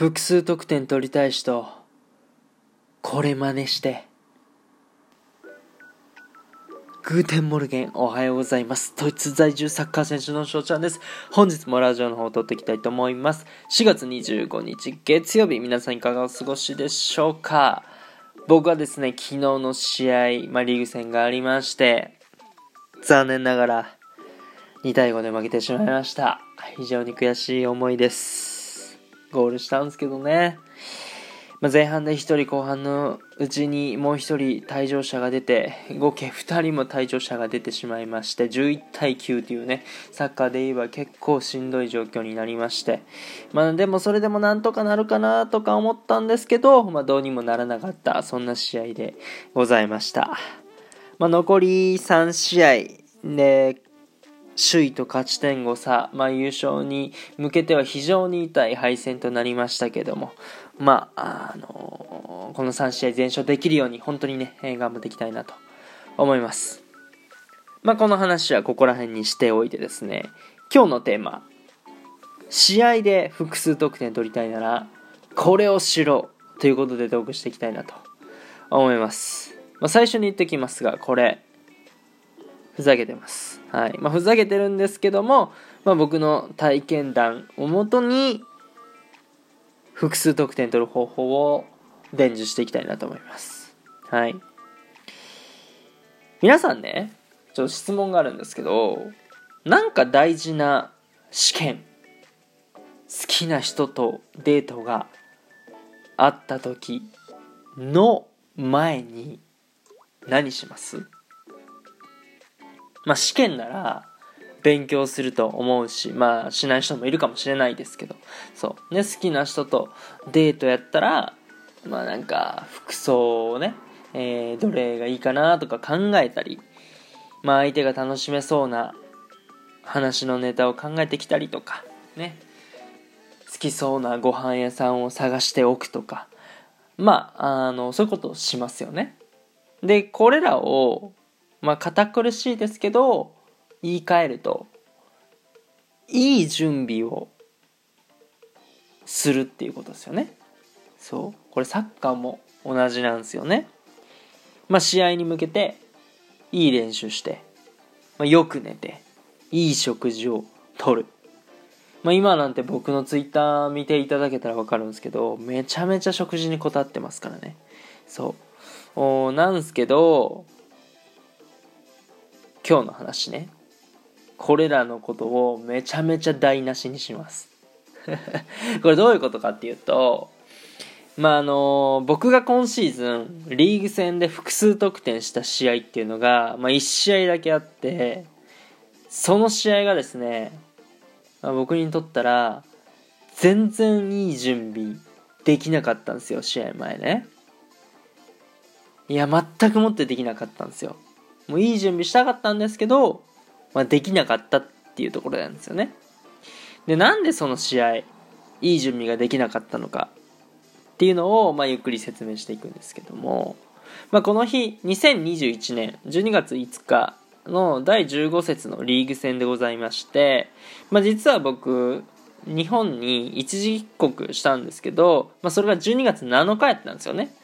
複数得点取りたい人、これ真似して。 Guten Morgen、おはようございます。ドイツ在住サッカー選手の翔ちゃんです。本日もラジオの方を録っていきたいと思います。4月25日月曜日、皆さんいかがお過ごしでしょうか僕はですね、昨日の試合、まあ、リーグ戦がありまして、残念ながら2対5で負けてしまいました。非常に悔しい思いです。ゴールしたんですけどね。まあ、前半で1人後半のうちにもう1人退場者が出て合計2人も退場者が出てしまいまして11対9というねサッカーで言えば結構しんどい状況になりましてまあでもそれでもなんとかなるかなとか思ったんですけど、まあ、どうにもならなかったそんな試合でございました、まあ、残り3試合で首位と勝ち点5差、まあ、優勝に向けては非常に痛い敗戦となりましたけども、まあ、あのー、この3試合全勝できるように本当にね、頑張っていきたいなと思います。まあ、この話はここら辺にしておいてですね、今日のテーマ、試合で複数得点取りたいなら、これをしろということでトークしていきたいなと思います。まあ、最初に言ってきますが、これ、ふざけてます。はい。まあ、ふざけてるんですけども、まあ、僕の体験談をもとに、複数得点取る方法を伝授していきたいなと思います。はい。皆さんね、ちょっと質問があるんですけど、なんか大事な試験、好きな人とデートがあった時の前に何します？まあ試験なら勉強すると思うしまあしない人もいるかもしれないですけど。そう。ね好きな人とデートやったらまあなんか服装をね、えー、どれがいいかなとか考えたりまあ相手が楽しめそうな話のネタを考えてきたりとかね。好きそうなご飯屋さんを探しておくとか。まああのそういうことをしますよね。でこれらをまあ堅苦しいですけど言い換えるといい準備をするっていうことですよね。そう。これサッカーも同じなんですよね。まあ試合に向けていい練習して、まあ、よく寝ていい食事をとる。まあ、今なんて僕のツイッター見ていただけたら分かるんですけどめちゃめちゃ食事にこたってますからね。そう。おなんすけど今日の話ね。これらのことをめちゃめちゃ台無しにします。これどういうことかっていうとまああの僕が今シーズンリーグ戦で複数得点した試合っていうのが、まあ、1試合だけあってその試合がですね、まあ、僕にとったら全然いい準備できなかったんですよ試合前ね。いや全くもってできなかったんですよ。もういい準備したかったんですけど、まあ、できなかったっていうところなんですよね。で、なんでその試合、いい準備ができなかったのかっていうのを、まあ、ゆっくり説明していくんですけども、まあ、この日、2021年12月5日の第15節のリーグ戦でございまして、まあ、実は僕、日本に一時帰国したんですけど、まあ、それが12月7日やったんですよね。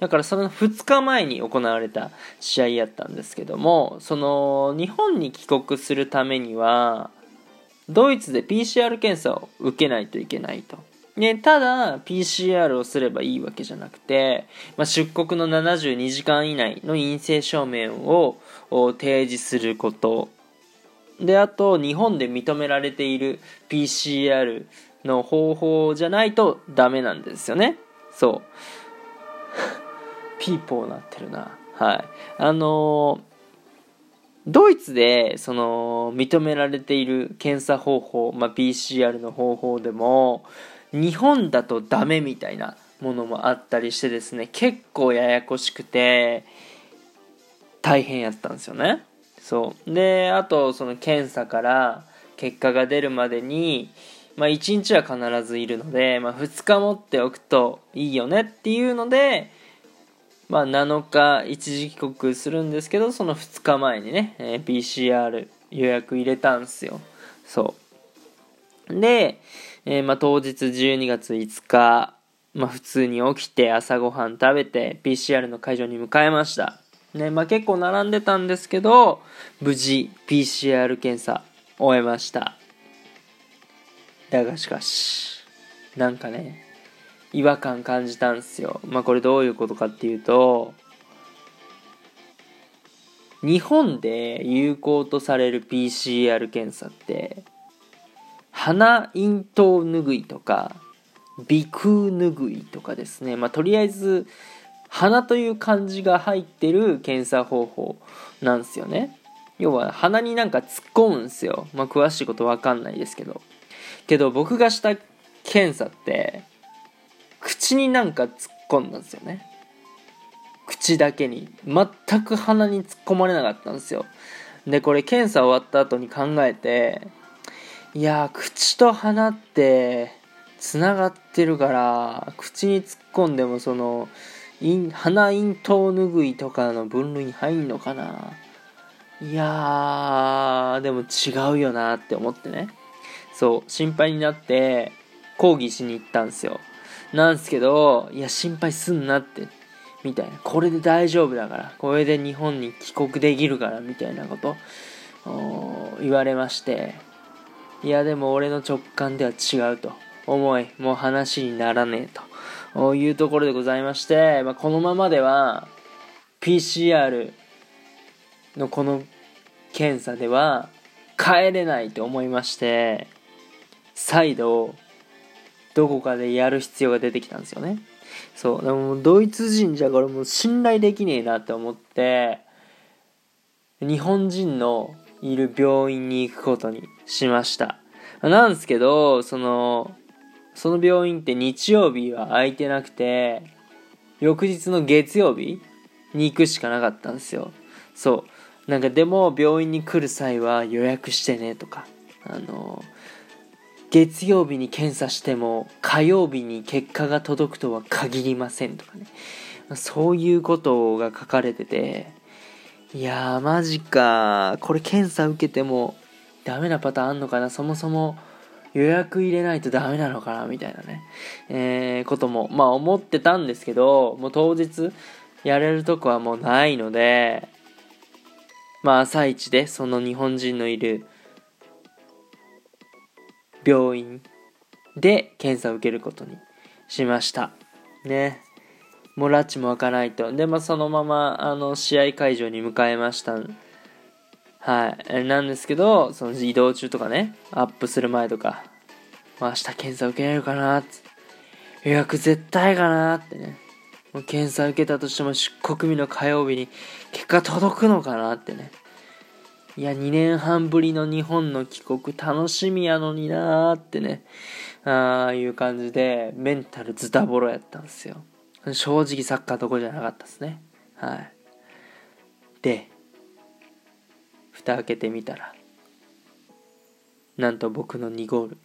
だからその2日前に行われた試合やったんですけどもその日本に帰国するためにはドイツで PCR 検査を受けないといけないと。ね、ただ PCR をすればいいわけじゃなくて、まあ、出国の72時間以内の陰性証明を提示すること。であと日本で認められている PCR の方法じゃないとダメなんですよね。そう。ピーポーなってるな。はい。あのドイツでその認められている検査方法、まあ、PCR の方法でも日本だとダメみたいなものもあったりしてですね結構ややこしくて大変やったんですよねそうであとその検査から結果が出るまでにまあ1日は必ずいるので、まあ、2日持っておくといいよねっていうのでまあ、7日一時帰国するんですけどその2日前にね、えー、PCR 予約入れたんすよそうでえー、まあ、当日12月5日、まあ、普通に起きて朝ごはん食べて PCR の会場に向かいました。ね、まあ、結構並んでたんですけど、無事 PCR 検査終えました。だがしかし、なんかね、違和感感じたんですよ。まあ、これどういうことかっていうと、日本で有効とされる PCR 検査って鼻咽頭拭いとか鼻腔拭いとかですね。まあとりあえず鼻という漢字が入ってる検査方法なんですよね。要は鼻になんか突っ込むんですよ。まあ詳しいことわかんないですけど。けど僕がした検査って口になんか突っ込んだんですよね。口だけに全く鼻に突っ込まれなかったんですよ。でこれ検査終わった後に考えていや口と鼻ってつながってるから口に突っ込んでもその鼻咽頭拭いとかの分類に入んのかな。いやーでも違うよなって思ってね。そう心配になって抗議しに行ったんですよ。なんすけどいや心配すんなってみたいな。これで大丈夫だから。これで日本に帰国できるから、みたいなこと言われまして。いや、でも俺の直感では違うと思い、もう話にならねえというところでございまして、まあ、このままでは PCR のこの検査では帰れないと思いまして、再度どこかでやる必要が出てきたんですよね。そう。でもドイツ人じゃこれもう信頼できねえなって思って、日本人のいる病院に行くことにしました。なんですけど、その、その病院って日曜日は空いてなくて、翌日の月曜日に行くしかなかったんですよ。そう。なんかでも病院に来る際は予約してねとか、あの、月曜日に検査しても火曜日に結果が届くとは限りませんとかね。そういうことが書かれてていやーマジか。これ検査受けてもダメなパターンあんのかな。そもそも予約入れないとダメなのかなみたいなね、えー、こともまあ思ってたんですけどもう当日やれるとこはもうないのでまあ朝一でその日本人のいる病院で検査を受けることにしました。ね。もう拉致も開かないと。で、まあ、そのまま、あの、試合会場に向かいました。はい。なんですけど、その移動中とかね、アップする前とか、まあ、明日検査受けられるかな。予約絶対かなってね。もう検査受けたとしても出国日の火曜日に結果届くのかなってね。いや、2年半ぶりの日本の帰国楽しみやのになーってね、ああいう感じで、メンタルズタボロやったんですよ。正直サッカーどこじゃなかったですね。はい。で、蓋開けてみたら、なんと僕の2ゴール、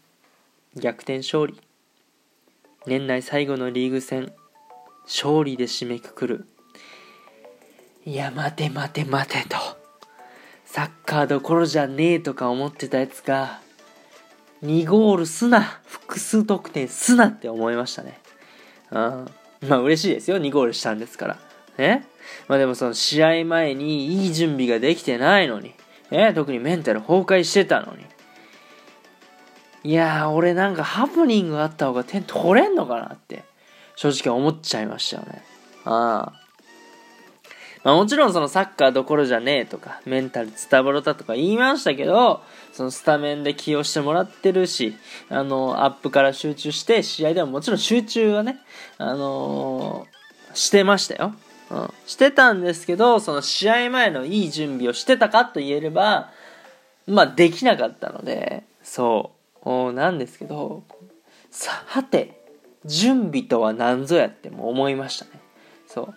逆転勝利。年内最後のリーグ戦、勝利で締めくくる。いや、待て待て待てと。サッカーどころじゃねえとか思ってたやつが、2ゴールすな複数得点すなって思いましたね。うん。まあ嬉しいですよ。2ゴールしたんですから。ねまあでもその試合前にいい準備ができてないのに。え？特にメンタル崩壊してたのに。いやー、俺なんかハプニングあった方が点取れんのかなって、正直思っちゃいましたよね。ああ。まあ、もちろんそのサッカーどころじゃねえとか、メンタルズタボロだとか言いましたけど、そのスタメンで起用してもらってるし、あの、アップから集中して、試合でももちろん集中はね、あのー、してましたよ。うん。してたんですけど、その試合前のいい準備をしてたかと言えれば、まあ、できなかったので、そう、なんですけど、さはて、準備とは何ぞやっても思いましたね。そう。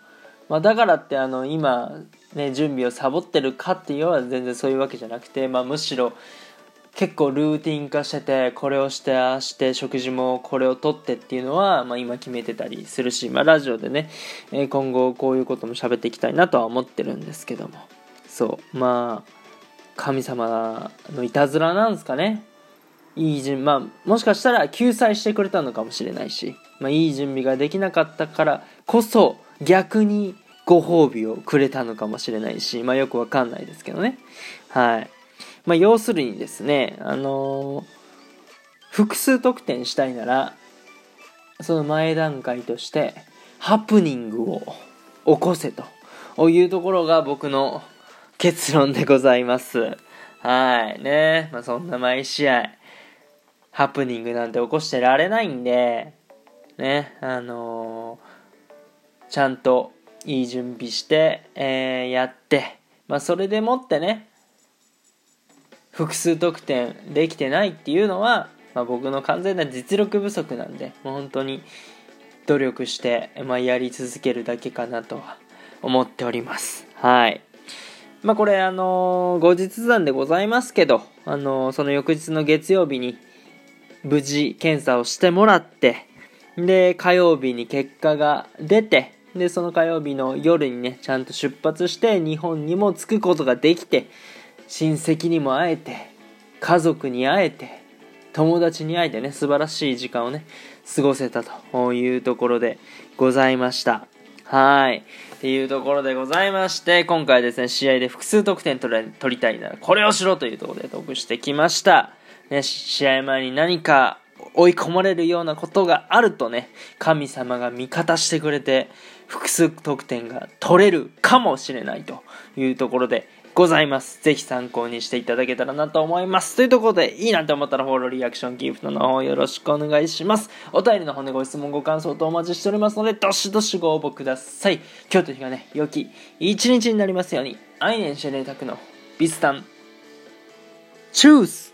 まあ、だからってあの今、ね、準備をサボってるかっていうのは全然そういうわけじゃなくて、まあ、むしろ結構ルーティン化しててこれをしてああして食事もこれをとってっていうのは、まあ、今決めてたりするし、まあ、ラジオでね、え今後こういうことも喋っていきたいなとは思ってるんですけども。そう。まあ神様のいたずらなんですかね。いい準まあもしかしたら救済してくれたのかもしれないし、まあ、いい準備ができなかったからこそ逆にご褒美をくれたのかもしれないし、まあ、よくわかんないですけどね。はい。まあ、要するにですねあのー、複数得点したいならその前段階としてハプニングを起こせと。いうところが僕の結論でございます。はい。ね。まあそんな毎試合ハプニングなんて起こしてられないんで、ね、あのー、ちゃんといい準備して、えー、やって、まあ、それでもってね、複数得点できてないっていうのは、まあ、僕の完全な実力不足なんで、もう本当に努力して、まあ、やり続けるだけかなとは思っております。はい。まあ、これ、あのー、後日談でございますけど、あのー、その翌日の月曜日に、無事検査をしてもらって、で、火曜日に結果が出て、で、その火曜日の夜にね、ちゃんと出発して日本にも着くことができて、親戚にも会えて、家族に会えて、友達に会えてね、素晴らしい時間をね、過ごせたというところでございました。はい。っていうところでございまして、今回ですね、試合で複数得点取りたいなら、これをしろというところで得してきました。ね、試合前に何か追い込まれるようなことがあるとね、神様が味方してくれて、複数得点が取れるかもしれないというところでございます。ぜひ参考にしていただけたらなと思います。というところで、いいなと思ったらフォロー、リアクション、ギフトの方よろしくお願いします。お便りの方でご質問、ご感想とお待ちしておりますので、どしどしご応募ください。今日という日がね、良き一日になりますように、アイネンシェレタクのビスタン、チュース